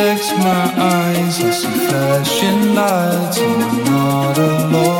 protects my eyes. I see flashing lights, and I'm not alone.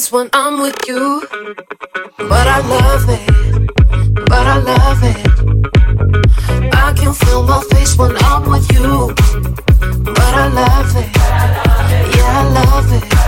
always when I'm with you. But I love it, but I love it. I can feel my face when I'm with you. But I love it, yeah, I love it.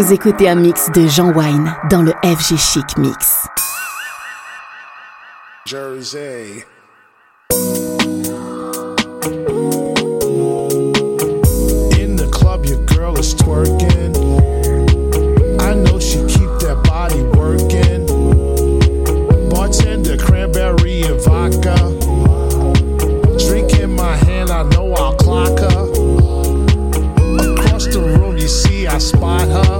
Vous écoutez un mix de Jean Wine dans le FG Chic Mix. Jersey. In the club, your girl is twerking. I know she keep that body working. Bartender, cranberry and vodka. Drink in my hand, I know I'll clock her. Across the room, you see I spot her.